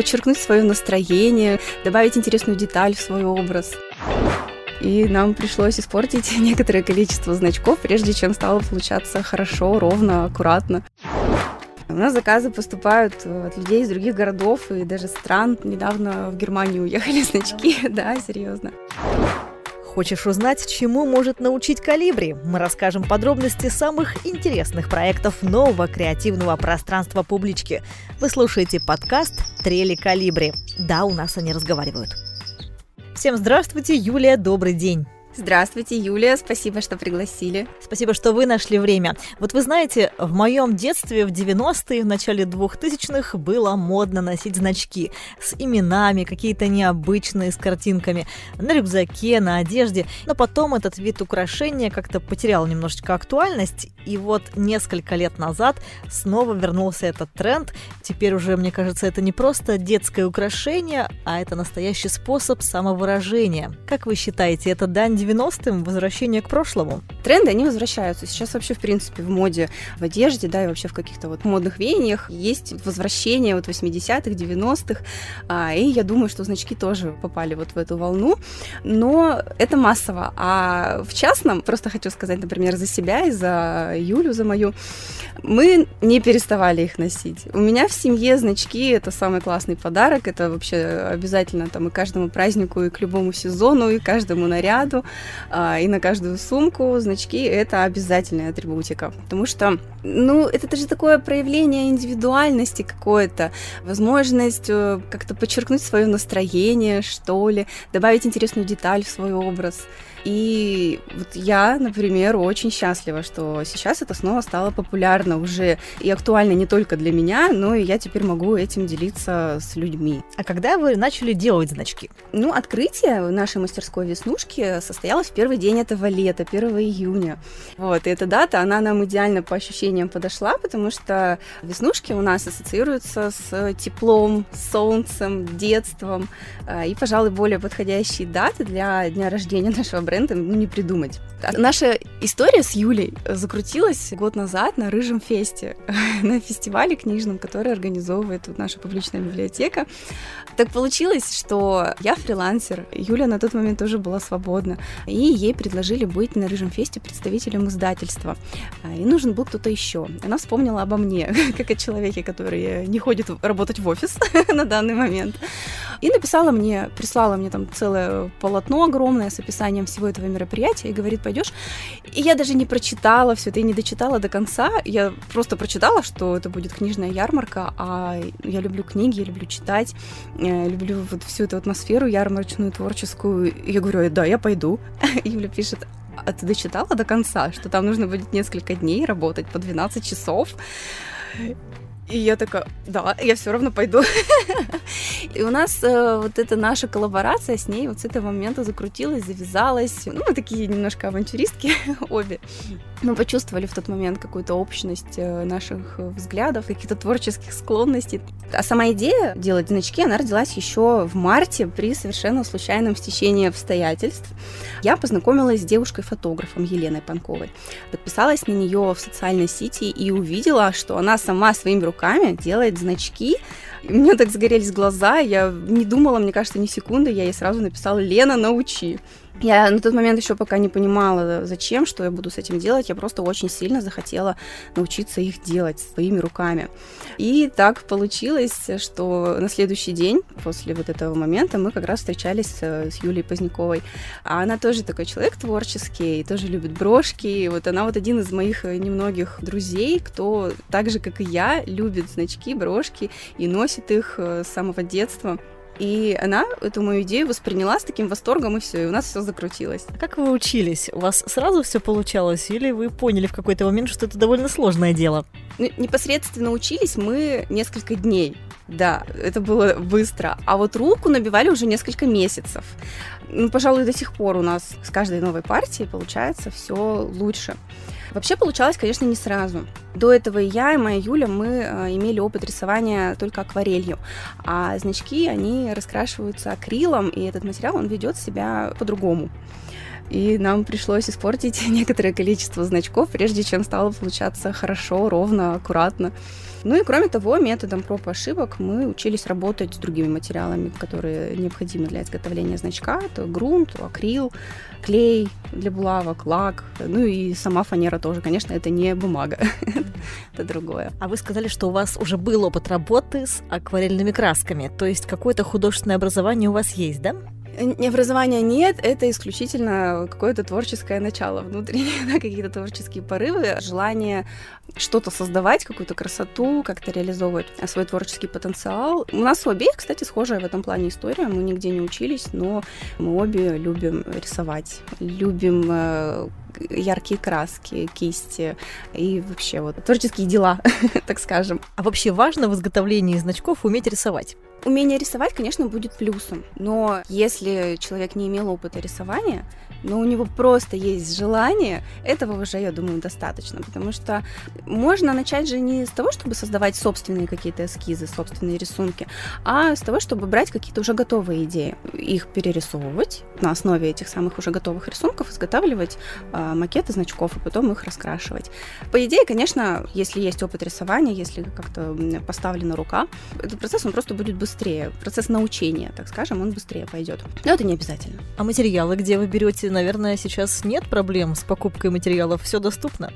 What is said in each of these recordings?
подчеркнуть свое настроение, добавить интересную деталь в свой образ. И нам пришлось испортить некоторое количество значков, прежде чем стало получаться хорошо, ровно, аккуратно. У нас заказы поступают от людей из других городов и даже стран. Недавно в Германию уехали значки, да, серьезно. Хочешь узнать, чему может научить Калибри? Мы расскажем подробности самых интересных проектов нового креативного пространства публички. Вы слушаете подкаст «Трели Калибри». Да, у нас они разговаривают. Всем здравствуйте, Юлия, добрый день. Здравствуйте, Юлия, спасибо, что пригласили. Спасибо, что вы нашли время. Вот вы знаете, в моем детстве, в 90-е, в начале 2000-х было модно носить значки с именами, какие-то необычные, с картинками, на рюкзаке, на одежде. Но потом этот вид украшения как-то потерял немножечко актуальность, и вот несколько лет назад снова вернулся этот тренд. Теперь уже, мне кажется, это не просто детское украшение, а это настоящий способ самовыражения. Как вы считаете, это дань 90-м, возвращение к прошлому? Тренды, они возвращаются. Сейчас вообще, в принципе, в моде, в одежде, да, и вообще в каких-то вот модных веяниях есть возвращение вот 80-х, 90-х, а, и я думаю, что значки тоже попали вот в эту волну, но это массово. А в частном, просто хочу сказать, например, за себя и за Юлю, за мою, мы не переставали их носить. У меня в семье значки — это самый классный подарок, это вообще обязательно там и каждому празднику, и к любому сезону, и каждому наряду. А, и на каждую сумку значки — это обязательная атрибутика, потому что, ну, это же такое проявление индивидуальности какое-то, возможность э, как-то подчеркнуть свое настроение, что ли, добавить интересную деталь в свой образ. И вот я, например, очень счастлива, что сейчас это снова стало популярно уже и актуально не только для меня, но и я теперь могу этим делиться с людьми. А когда вы начали делать значки? Ну, открытие нашей мастерской веснушки состоялось в первый день этого лета, 1 июня. Вот, и эта дата, она нам идеально по ощущениям подошла, потому что веснушки у нас ассоциируются с теплом, солнцем, детством, а, и, пожалуй, более подходящие даты для дня рождения нашего бренда ну, не придумать. Наша история с Юлей закрутилась год назад на Рыжем фесте, на фестивале книжном, который организовывает вот наша публичная библиотека. Так получилось, что я фрилансер, Юля на тот момент тоже была свободна, и ей предложили быть на Рыжем фесте представителем издательства. И нужен был кто-то еще. Она вспомнила обо мне, как о человеке, который не ходит работать в офис на данный момент. И написала мне, прислала мне там целое полотно огромное с описанием всего этого мероприятия и говорит, пойдешь? И я даже не прочитала все это, и не дочитала до конца. Я просто прочитала, что это будет книжная ярмарка, а я люблю книги, я люблю читать, я люблю вот всю эту атмосферу ярмарочную, творческую. И я говорю, да, я пойду. Юля пишет, а ты дочитала до конца, что там нужно будет несколько дней работать по 12 часов? И я такая, да, я все равно пойду. И у нас э, вот эта наша коллаборация с ней вот с этого момента закрутилась, завязалась. Ну, мы такие немножко авантюристки обе. Мы почувствовали в тот момент какую-то общность э, наших взглядов, каких-то творческих склонностей. А сама идея делать значки, она родилась еще в марте при совершенно случайном стечении обстоятельств. Я познакомилась с девушкой-фотографом Еленой Панковой. Подписалась на нее в социальной сети и увидела, что она сама своими руками делает значки, у меня так загорелись глаза, я не думала, мне кажется, ни секунды, я ей сразу написала «Лена, научи». Я на тот момент еще пока не понимала, зачем, что я буду с этим делать. Я просто очень сильно захотела научиться их делать своими руками. И так получилось, что на следующий день после вот этого момента мы как раз встречались с Юлией Поздняковой. А она тоже такой человек творческий, тоже любит брошки. И вот она вот один из моих немногих друзей, кто так же, как и я, любит значки, брошки и носит их с самого детства. И она эту мою идею восприняла с таким восторгом, и все, и у нас все закрутилось. А как вы учились? У вас сразу все получалось, или вы поняли в какой-то момент, что это довольно сложное дело? Ну, непосредственно учились мы несколько дней. Да, это было быстро. А вот руку набивали уже несколько месяцев. Ну, пожалуй, до сих пор у нас с каждой новой партией получается все лучше. Вообще получалось, конечно, не сразу. До этого и я, и моя Юля, мы э, имели опыт рисования только акварелью, а значки, они раскрашиваются акрилом, и этот материал, он ведет себя по-другому. И нам пришлось испортить некоторое количество значков, прежде чем стало получаться хорошо, ровно, аккуратно. Ну и кроме того, методом проб и ошибок мы учились работать с другими материалами, которые необходимы для изготовления значка. Это грунт, акрил, клей для булавок, лак, ну и сама фанера тоже. Конечно, это не бумага, это другое. А вы сказали, что у вас уже был опыт работы с акварельными красками, то есть какое-то художественное образование у вас есть, да? Образования нет, это исключительно какое-то творческое начало внутреннее, да, какие-то творческие порывы, желание что-то создавать, какую-то красоту, как-то реализовывать свой творческий потенциал. У нас у обеих, кстати, схожая в этом плане история. Мы нигде не учились, но мы обе любим рисовать, любим э, яркие краски, кисти и вообще вот творческие дела, так скажем. А вообще важно в изготовлении значков уметь рисовать? Умение рисовать, конечно, будет плюсом, но если человек не имел опыта рисования, но у него просто есть желание, этого уже, я думаю, достаточно, потому что можно начать же не с того, чтобы создавать собственные какие-то эскизы, собственные рисунки, а с того, чтобы брать какие-то уже готовые идеи, их перерисовывать на основе этих самых уже готовых рисунков, изготавливать э, макеты значков, и потом их раскрашивать. По идее, конечно, если есть опыт рисования, если как-то поставлена рука, этот процесс, он просто будет быстрее. Процесс научения, так скажем, он быстрее пойдет. Но это не обязательно. А материалы, где вы берете наверное, сейчас нет проблем с покупкой материалов, все доступно?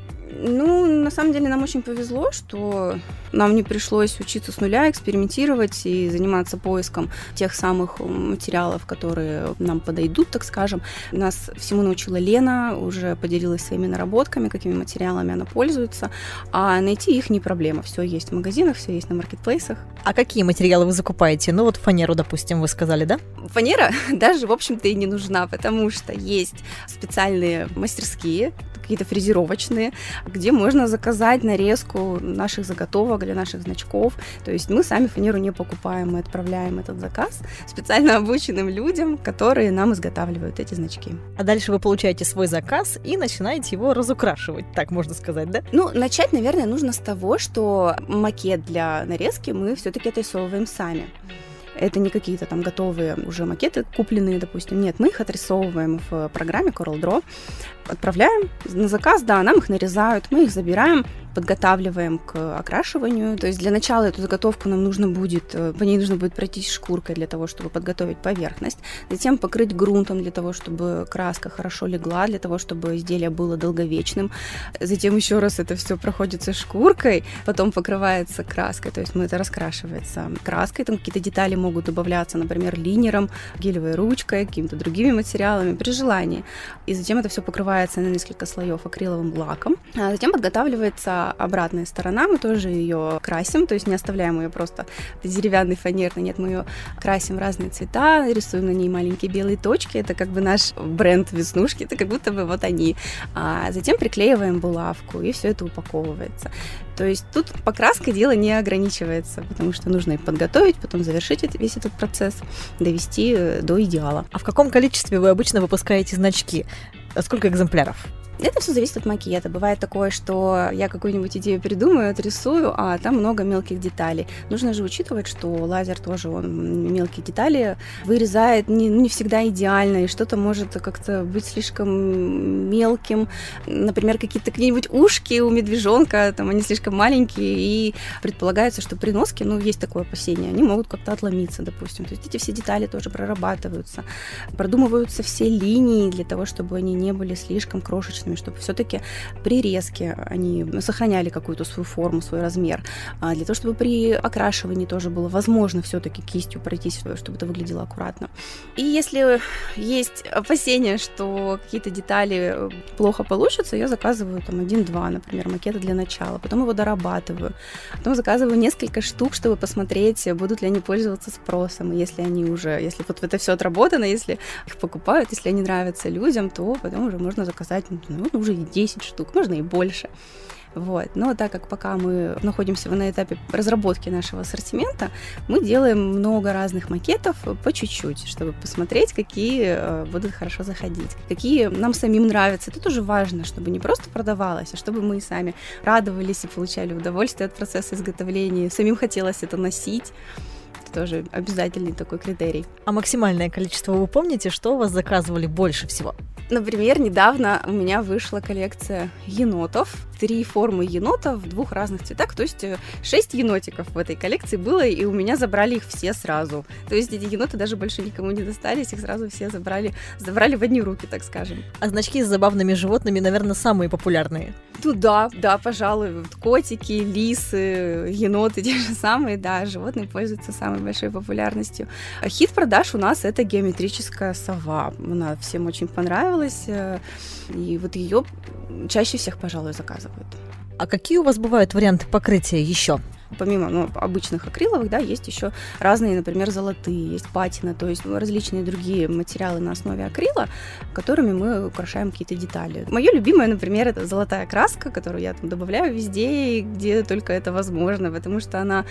Ну, на самом деле нам очень повезло, что нам не пришлось учиться с нуля, экспериментировать и заниматься поиском тех самых материалов, которые нам подойдут, так скажем. Нас всему научила Лена, уже поделилась своими наработками, какими материалами она пользуется, а найти их не проблема. Все есть в магазинах, все есть на маркетплейсах. А какие материалы вы закупаете? Ну вот фанеру, допустим, вы сказали, да? Фанера даже, в общем-то, и не нужна, потому что есть специальные мастерские, какие-то фрезеровочные, где можно заказать нарезку наших заготовок для наших значков. То есть мы сами фанеру не покупаем, мы отправляем этот заказ специально обученным людям, которые нам изготавливают эти значки. А дальше вы получаете свой заказ и начинаете его разукрашивать, так можно сказать, да? Ну, начать, наверное, нужно с того, что макет для нарезки мы все-таки отрисовываем сами. Это не какие-то там готовые уже макеты купленные, допустим. Нет, мы их отрисовываем в программе CorelDRAW, отправляем на заказ, да, нам их нарезают, мы их забираем, подготавливаем к окрашиванию. То есть для начала эту заготовку нам нужно будет, э, по ней нужно будет пройтись шкуркой для того, чтобы подготовить поверхность, затем покрыть грунтом для того, чтобы краска хорошо легла, для того, чтобы изделие было долговечным. Затем еще раз это все проходится шкуркой, потом покрывается краской, то есть мы это раскрашивается краской, там какие-то детали могут добавляться, например, линером, гелевой ручкой, какими-то другими материалами при желании. И затем это все покрывается на несколько слоев акриловым лаком, а затем подготавливается обратная сторона, мы тоже ее красим, то есть не оставляем ее просто деревянный, фанерный, нет, мы ее красим в разные цвета, рисуем на ней маленькие белые точки, это как бы наш бренд веснушки, это как будто бы вот они. А затем приклеиваем булавку, и все это упаковывается. То есть тут покраской дело не ограничивается, потому что нужно и подготовить, потом завершить весь этот процесс, довести э, до идеала. А в каком количестве вы обычно выпускаете значки? Сколько экземпляров? Это все зависит от макета. Бывает такое, что я какую-нибудь идею придумаю, отрисую, а там много мелких деталей. Нужно же учитывать, что лазер тоже он мелкие детали вырезает не, не всегда идеально, и что-то может как-то быть слишком мелким. Например, какие-то какие-нибудь ушки у медвежонка, там они слишком маленькие, и предполагается, что при носке, ну, есть такое опасение, они могут как-то отломиться, допустим. То есть эти все детали тоже прорабатываются. Продумываются все линии для того, чтобы они не были слишком крошечными качественными, чтобы все-таки при резке они сохраняли какую-то свою форму, свой размер, а для того, чтобы при окрашивании тоже было возможно все-таки кистью пройтись, чтобы это выглядело аккуратно. И если есть опасения, что какие-то детали плохо получатся, я заказываю там один-два, например, макеты для начала, потом его дорабатываю, потом заказываю несколько штук, чтобы посмотреть, будут ли они пользоваться спросом, и если они уже, если вот это все отработано, если их покупают, если они нравятся людям, то потом уже можно заказать ну, уже 10 штук, можно и больше. Вот. Но так как пока мы находимся на этапе разработки нашего ассортимента, мы делаем много разных макетов по чуть-чуть, чтобы посмотреть, какие э, будут хорошо заходить, какие нам самим нравятся. Это тоже важно, чтобы не просто продавалось, а чтобы мы сами радовались и получали удовольствие от процесса изготовления, самим хотелось это носить тоже обязательный такой критерий. А максимальное количество вы помните, что у вас заказывали больше всего? Например, недавно у меня вышла коллекция енотов. Три формы енотов в двух разных цветах. То есть э, шесть енотиков в этой коллекции было, и у меня забрали их все сразу. То есть эти еноты даже больше никому не достались, их сразу все забрали, забрали в одни руки, так скажем. А значки с забавными животными, наверное, самые популярные. Ну да, да, пожалуй, котики, лисы, еноты те же самые, да, животные пользуются самой большой популярностью. А хит продаж у нас это геометрическая сова. Она всем очень понравилась, э, и вот ее чаще всех, пожалуй, заказывают. А какие у вас бывают варианты покрытия еще? Помимо ну, обычных акриловых, да, есть еще разные, например, золотые, есть патина, то есть различные другие материалы на основе акрила, которыми мы украшаем какие-то детали. Мое любимое, например, это золотая краска, которую я там добавляю везде, где только это возможно, потому что она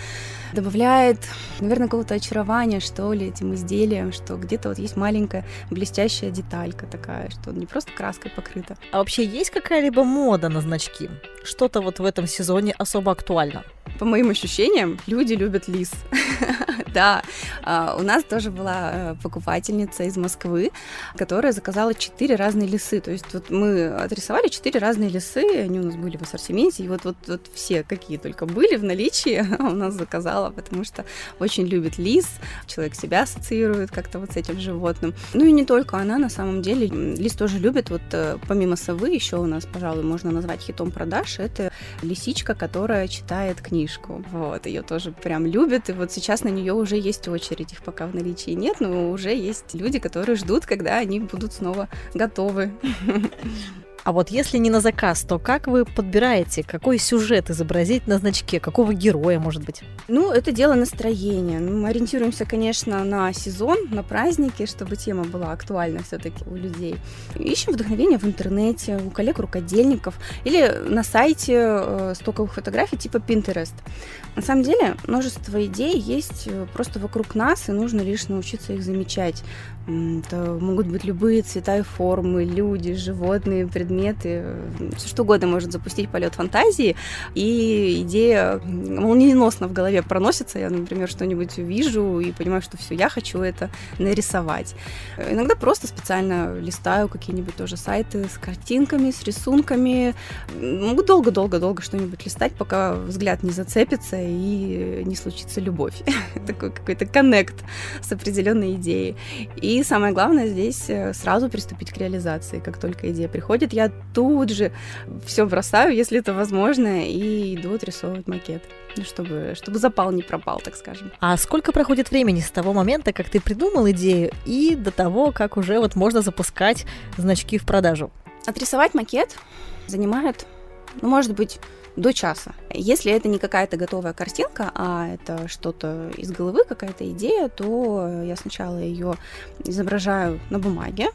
добавляет, наверное, какого-то очарования, что ли, этим изделиям, что где-то вот есть маленькая блестящая деталька такая, что не просто краской покрыта. А вообще есть какая-либо мода на значки? Что-то вот в этом сезоне особо актуально? По моим ощущениям, люди любят лис. Да, а, у нас тоже была э, покупательница из Москвы, которая заказала четыре разные лисы. То есть вот мы отрисовали четыре разные лисы, они у нас были в ассортименте, и вот, вот, вот все, какие только были в наличии, у нас заказала, потому что очень любит лис, человек себя ассоциирует как-то вот с этим животным. Ну и не только она, на самом деле, лис тоже любит, вот э, помимо совы еще у нас, пожалуй, можно назвать хитом продаж, это лисичка, которая читает книжку. Вот, ее тоже прям любит, и вот сейчас на нее уже есть очередь, их пока в наличии нет, но уже есть люди, которые ждут, когда они будут снова готовы. А вот если не на заказ, то как вы подбираете, какой сюжет изобразить на значке, какого героя, может быть? Ну, это дело настроения. Ну, мы ориентируемся, конечно, на сезон, на праздники, чтобы тема была актуальна все-таки у людей. Ищем вдохновение в интернете, у коллег-рукодельников или на сайте э, стоковых фотографий типа Pinterest. На самом деле, множество идей есть э, просто вокруг нас, и нужно лишь научиться их замечать. Это могут быть любые цвета и формы, люди, животные, предметы. Все что угодно может запустить полет фантазии, и идея молниеносно в голове проносится. Я, например, что-нибудь вижу и понимаю, что все, я хочу это нарисовать. Иногда просто специально листаю какие-нибудь тоже сайты с картинками, с рисунками. Могу долго-долго-долго что-нибудь листать, пока взгляд не зацепится и не случится любовь. Такой какой-то коннект с определенной идеей. И самое главное здесь э, сразу приступить к реализации. Как только идея приходит, я тут же все бросаю, если это возможно, и иду отрисовывать макет чтобы, чтобы запал не пропал, так скажем. А сколько проходит времени с того момента, как ты придумал идею, и до того, как уже вот можно запускать значки в продажу? Отрисовать макет занимает, ну, может быть, до часа. Если это не какая-то готовая картинка, а это что-то из головы, какая-то идея, то я сначала ее изображаю на бумаге,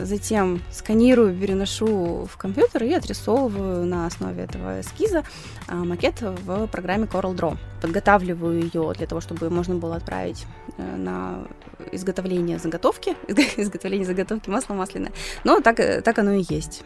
затем сканирую, переношу в компьютер и отрисовываю на основе этого эскиза а, макет в программе Coral Draw. Подготавливаю ее для того, чтобы можно было отправить э, на изготовление заготовки, изготовление заготовки масла масляное. Но так, так оно и есть.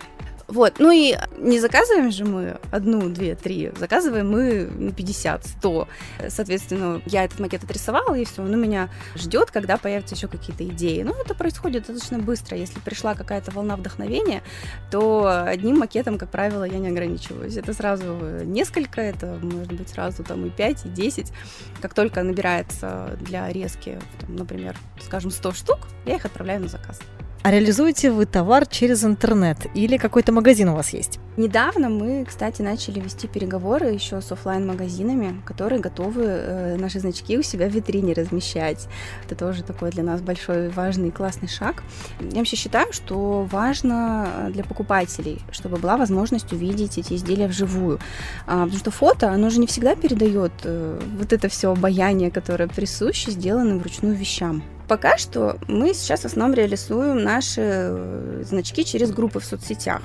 Вот, ну и не заказываем же мы одну, две, три, заказываем мы на 50, 100. Соответственно, я этот макет отрисовала, и все, он у меня ждет, когда появятся еще какие-то идеи. Ну, это происходит достаточно быстро. Если пришла какая-то волна вдохновения, то одним макетом, как правило, я не ограничиваюсь. Это сразу несколько, это может быть сразу там и 5, и 10. Как только набирается для резки, там, например, скажем, 100 штук, я их отправляю на заказ. А реализуете вы товар через интернет или какой-то магазин у вас есть? Недавно мы, кстати, начали вести переговоры еще с офлайн магазинами которые готовы э, наши значки у себя в витрине размещать. Это тоже такой для нас большой, важный, классный шаг. Я вообще считаю, что важно для покупателей, чтобы была возможность увидеть эти изделия вживую. А, потому что фото, оно же не всегда передает э, вот это все обаяние, которое присуще сделанным вручную вещам. Пока что мы сейчас в основном реализуем наши э, значки через группы в соцсетях.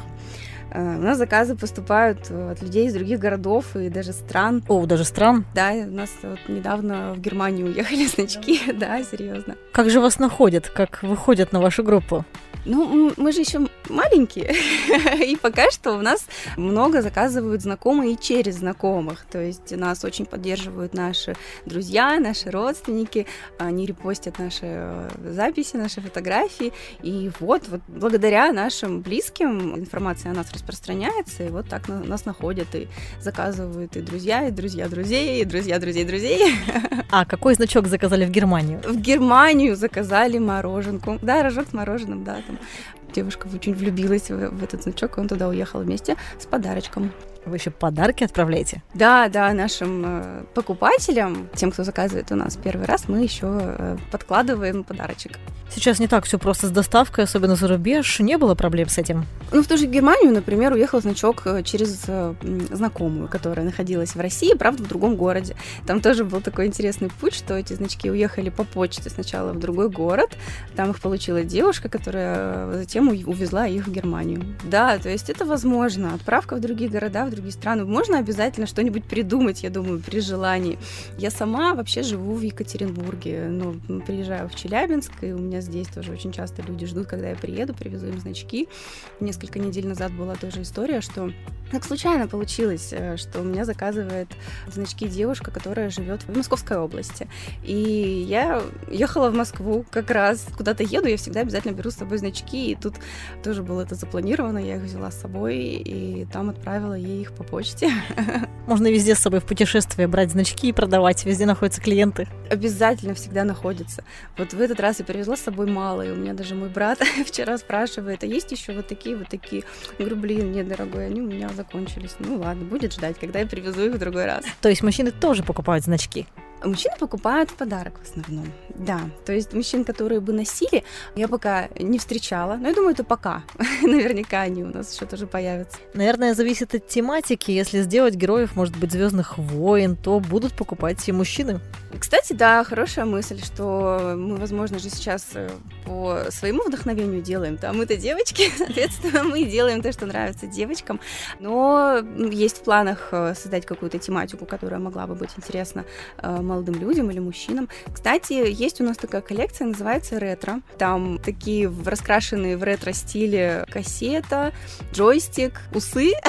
Э, у нас заказы поступают от людей из других городов и даже стран. О, даже стран? Да, у нас вот недавно в Германию уехали значки, да, серьезно. Как же вас находят, как выходят на вашу группу? Ну, мы же еще маленькие, и пока что у нас много заказывают знакомые через знакомых, то есть нас очень поддерживают наши друзья, наши родственники, они репостят наши э, записи, наши фотографии, и вот, вот благодаря нашим близким информация о нас распространяется, и вот так нас находят и заказывают и друзья, и друзья друзей, и друзья друзей друзей. А какой значок заказали в Германию? В Германию заказали мороженку. Да, рожок с мороженым, да, там девушка очень влюбилась в, этот значок, и он туда уехал вместе с подарочком. Вы еще подарки отправляете? Да, да, нашим э, покупателям, тем, кто заказывает у нас первый раз, мы еще э, подкладываем подарочек. Сейчас не так все просто с доставкой, особенно за рубеж. Не было проблем с этим? Ну, в ту же Германию, например, уехал значок э, через знакомую, которая находилась в России, правда, в другом городе. Там тоже был такой интересный путь, что эти значки уехали по почте сначала в другой город, там их получила девушка, которая затем увезла их в Германию. Да, то есть это возможно. Отправка в другие города, в другие страны. Можно обязательно что-нибудь придумать, я думаю, при желании. Я сама вообще живу в Екатеринбурге, но приезжаю в Челябинск, и у меня здесь тоже очень часто люди ждут, когда я приеду, привезу им значки. Несколько недель назад была тоже история, что так случайно получилось, э, что у меня заказывает значки девушка, которая живет в Московской области. И я ехала в Москву как раз, куда-то еду, я всегда обязательно беру с собой значки, и тут тоже было это запланировано, я их взяла с собой, и там отправила ей их по почте. Можно везде с собой в путешествие брать значки и продавать, везде находятся клиенты. Обязательно всегда находятся. Вот в этот раз я привезла с собой мало, и у меня даже мой брат вчера спрашивает, а есть еще вот такие, вот такие? Я говорю, блин, нет, дорогой, они у меня закончились. Ну ладно, будет ждать, когда я привезу их в другой раз. То есть мужчины тоже покупают значки? Мужчины покупают в подарок в основном, да. То есть мужчин, которые бы носили, я пока не встречала. Но я думаю, это пока. Наверняка они у нас еще тоже появятся. Наверное, зависит от тематики. Если сделать героев, может быть, Звездных войн, то будут покупать и мужчины. Кстати, да, хорошая мысль, что мы, возможно, же сейчас э, по своему вдохновению делаем. Там мы-то девочки, соответственно, мы делаем то, что нравится девочкам. Но есть в планах э, создать какую-то тематику, которая могла бы быть интересна э, молодым людям или мужчинам. Кстати, есть у нас такая коллекция, называется ретро. Там такие раскрашенные в ретро-стиле кассета, джойстик, усы.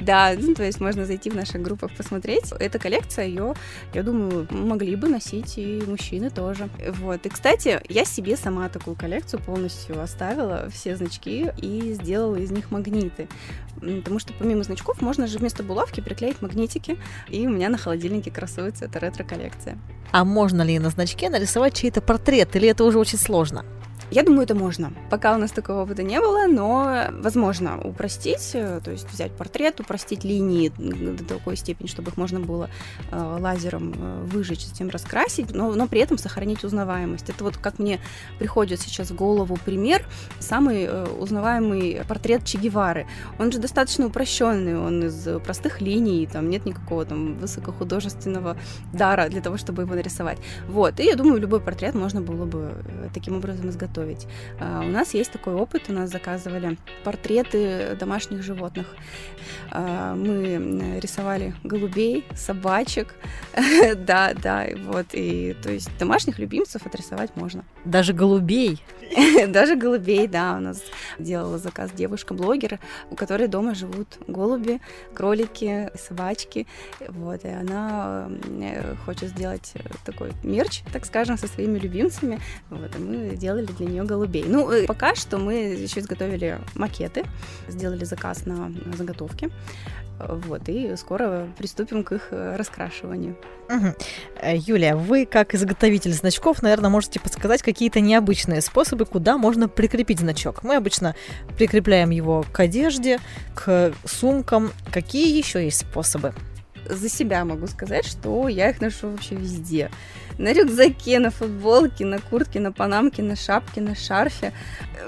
Да, ну, то есть можно зайти в наших группах посмотреть. Эта коллекция, ее, я думаю, могли бы носить и мужчины тоже. Вот. И, кстати, я себе сама такую коллекцию полностью оставила, все значки, и сделала из них магниты. Потому что помимо значков можно же вместо булавки приклеить магнитики, и у меня на холодильнике красуется эта ретро-коллекция. А можно ли на значке нарисовать чей-то портрет, или это уже очень сложно? Я думаю, это можно. Пока у нас такого опыта не было, но возможно упростить, э, то есть взять портрет, упростить линии до такой степени, чтобы их можно было э, лазером э, выжечь, затем раскрасить, но, но при этом сохранить узнаваемость. Это вот как мне приходит сейчас в голову пример, самый узнаваемый портрет Че Гевары. Он же достаточно упрощенный, он из простых линий, там нет никакого там высокохудожественного дара для того, чтобы его нарисовать. Вот, и я думаю, любой портрет можно было бы таким образом изготовить готовить. А, у нас есть такой опыт, у нас заказывали портреты домашних животных. А, мы рисовали голубей, собачек, да, да, вот, и то есть домашних любимцев отрисовать можно. Даже голубей? Даже голубей, да, у нас делала заказ девушка-блогер, у которой дома живут голуби, кролики, собачки, вот, и она э, хочет сделать такой мерч, так скажем, со своими любимцами, вот, и мы делали для нее голубей. Ну, э, пока что мы еще изготовили макеты, сделали заказ на заготовки. Вот, и скоро приступим к их э, раскрашиванию. Угу. Юлия, вы как изготовитель значков, наверное, можете подсказать какие-то необычные способы, куда можно прикрепить значок. Мы обычно прикрепляем его к одежде, к сумкам. Какие еще есть способы? За себя могу сказать, что я их ношу вообще везде на рюкзаке, на футболке, на куртке, на панамке, на шапке, на шарфе.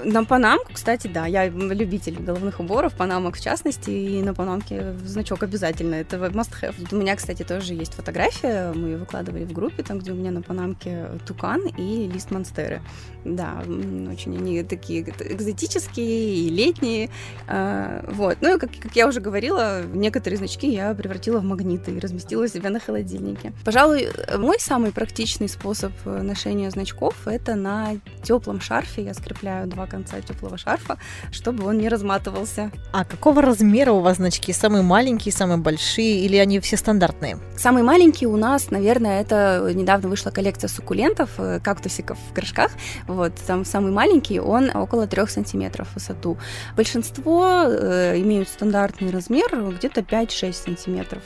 На панамку, кстати, да, я любитель головных уборов, панамок в частности, и на панамке значок обязательно, это must have. У меня, кстати, тоже есть фотография, мы ее выкладывали в группе, там, где у меня на панамке тукан и лист монстеры. Да, очень они такие экзотические и летние. А, вот. Ну и, как, как я уже говорила, некоторые значки я превратила в магнит магниты и разместила у себя на холодильнике. Пожалуй, мой самый практичный способ ношения значков – это на теплом шарфе. Я скрепляю два конца теплого шарфа, чтобы он не разматывался. А какого размера у вас значки? Самые маленькие, самые большие или они все стандартные? Самый маленький у нас, наверное, это недавно вышла коллекция суккулентов, э, кактусиков в горшках. Вот, там самый маленький, он около 3 сантиметров в высоту. Большинство э, имеют стандартный размер, где-то 5-6 сантиметров.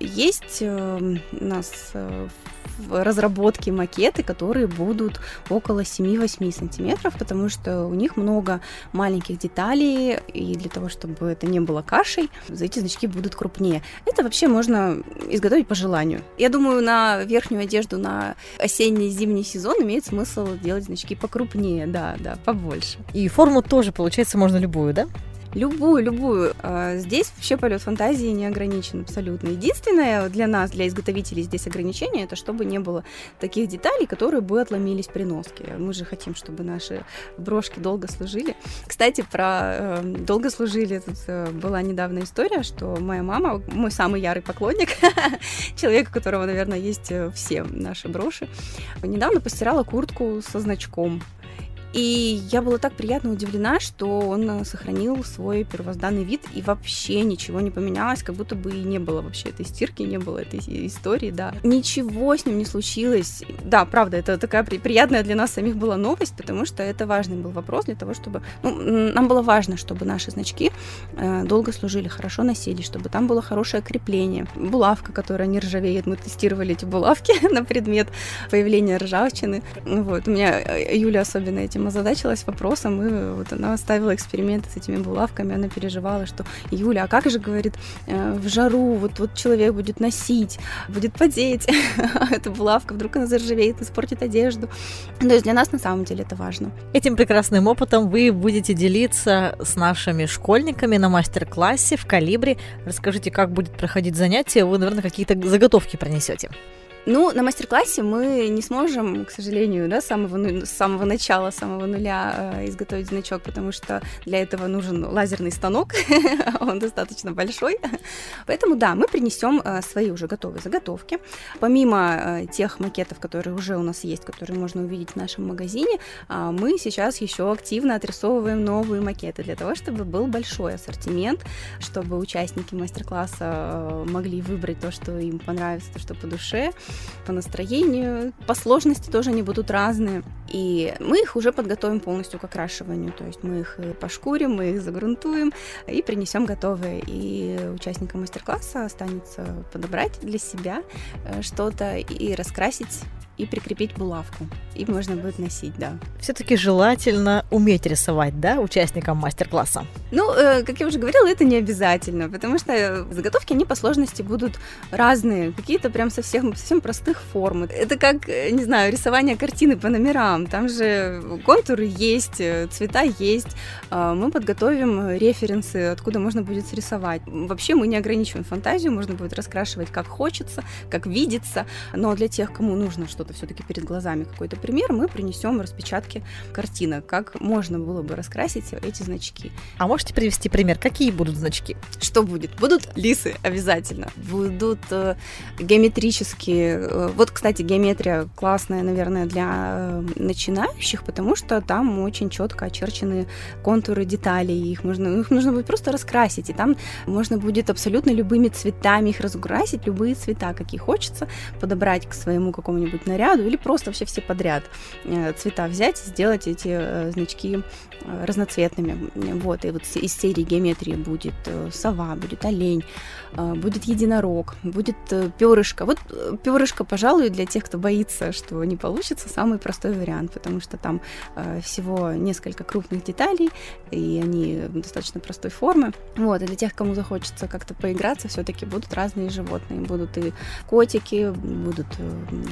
Есть э, у нас э, в разработке макеты, которые будут около 7-8 сантиметров, потому что у них много маленьких деталей, и для того, чтобы это не было кашей, эти значки будут крупнее. Это вообще можно изготовить по желанию. Я думаю, на верхнюю одежду на осенний зимний сезон имеет смысл делать значки покрупнее, да, да, побольше. И форму тоже, получается, можно любую, да? Любую, любую. А, здесь вообще полет фантазии не ограничен абсолютно. Единственное для нас, для изготовителей здесь ограничение, это чтобы не было таких деталей, которые бы отломились при носке. Мы же хотим, чтобы наши брошки долго служили. Кстати, про э, долго служили. Тут э, была недавно история, что моя мама, мой самый ярый поклонник, человек, у которого, наверное, есть э, все наши броши, недавно постирала куртку со значком и я была так приятно удивлена, что он э, сохранил свой первозданный вид, и вообще ничего не поменялось, как будто бы и не было вообще этой стирки, не было этой истории, да. Ничего с ним не случилось. Да, правда, это такая приятная для нас самих была новость, потому что это важный был вопрос для того, чтобы... Ну, нам было важно, чтобы наши значки э, долго служили, хорошо носились, чтобы там было хорошее крепление. Булавка, которая не ржавеет. Мы тестировали эти булавки на предмет появления ржавчины. Вот. У меня э, Юля особенно этим этим озадачилась вопросом, и вот она ставила эксперименты с этими булавками, она переживала, что Юля, а как же, говорит, э, в жару вот, вот человек будет носить, будет потеть, эта булавка, вдруг она заржавеет, испортит одежду. То есть для нас на самом деле это важно. Этим прекрасным опытом вы будете делиться с нашими школьниками на мастер-классе в Калибре. Расскажите, как будет проходить занятие, вы, наверное, какие-то заготовки принесете. Ну, на мастер-классе мы не сможем, к сожалению, да, с самого, с самого начала, с самого нуля э, изготовить значок, потому что для этого нужен лазерный станок, он достаточно большой. Поэтому, да, мы принесем э, свои уже готовые заготовки. Помимо э, тех макетов, которые уже у нас есть, которые можно увидеть в нашем магазине, э, мы сейчас еще активно отрисовываем новые макеты для того, чтобы был большой ассортимент, чтобы участники мастер-класса э, могли выбрать то, что им понравится, то, что по душе по настроению. По сложности тоже они будут разные. И мы их уже подготовим полностью к окрашиванию. То есть мы их пошкурим, мы их загрунтуем и принесем готовые. И участникам мастер-класса останется подобрать для себя э, что-то и раскрасить и прикрепить булавку. И можно будет носить, да. Все-таки желательно уметь рисовать, да, участникам мастер-класса? Ну, э, как я уже говорила, это не обязательно, потому что заготовки, они по сложности будут разные, какие-то прям совсем, совсем простых форм. Это как, э, не знаю, рисование картины по номерам, там же контуры есть, э, цвета есть, э, мы подготовим референсы, откуда можно будет срисовать. Вообще мы не ограничиваем фантазию, можно будет раскрашивать как хочется, как видится, но для тех, кому нужно что-то все-таки перед глазами, какой-то пример, мы принесем распечатки картинок, как можно было бы раскрасить эти значки. А можете привести пример, какие будут значки? Что будет? Будут лисы обязательно, будут э, геометрические. Э, вот, кстати, геометрия классная, наверное, для э, начинающих, потому что там очень четко очерчены контуры деталей, их можно, их нужно будет просто раскрасить, и там можно будет абсолютно любыми цветами их разукрасить, любые цвета, какие хочется, подобрать к своему какому-нибудь наряду или просто вообще все подряд э, цвета взять, сделать эти э, значки э, разноцветными. Вот, и вот из серии геометрии будет сова, будет олень, будет единорог, будет перышко. Вот перышко, пожалуй, для тех, кто боится, что не получится, самый простой вариант, потому что там всего несколько крупных деталей, и они достаточно простой формы. Вот, и для тех, кому захочется как-то поиграться, все-таки будут разные животные. Будут и котики, будут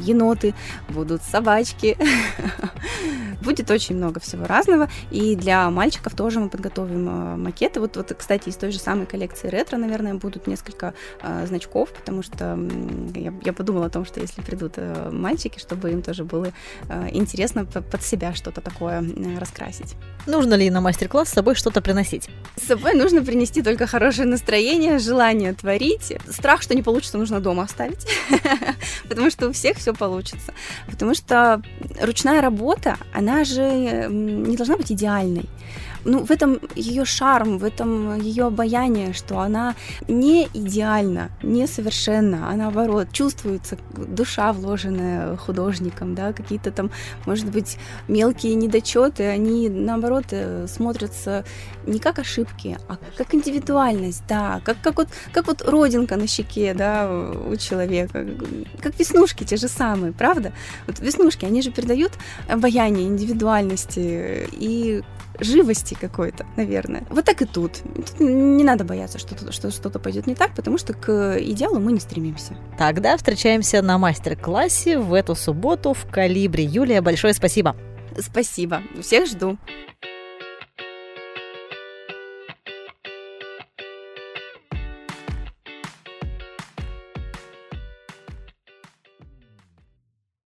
еноты, будут собачки, Будет очень много всего разного, и для мальчиков тоже мы подготовим э, макеты. Вот, вот, кстати, из той же самой коллекции ретро, наверное, будут несколько э, значков, потому что я, я подумала о том, что если придут э, мальчики, чтобы им тоже было э, интересно под себя что-то такое э, раскрасить. Нужно ли на мастер-класс с собой что-то приносить? С собой нужно принести только хорошее настроение, желание творить. Страх, что не получится, нужно дома оставить, потому что у всех все получится. Потому что ручная работа, она же не должна быть идеальной ну, в этом ее шарм, в этом ее обаяние, что она не идеальна, не совершенна, а наоборот, чувствуется душа, вложенная художником, да, какие-то там, может быть, мелкие недочеты, они, наоборот, э, смотрятся не как ошибки, а как индивидуальность, да, как, как, вот, как вот родинка на щеке, да, у человека, как веснушки те же самые, правда? Вот веснушки, они же передают обаяние индивидуальности и живости какой-то, наверное. Вот так и тут. тут не надо бояться, что, что что-то пойдет не так, потому что к идеалу мы не стремимся. Тогда встречаемся на мастер-классе в эту субботу в Калибре. Юлия, большое спасибо. Спасибо. Всех жду.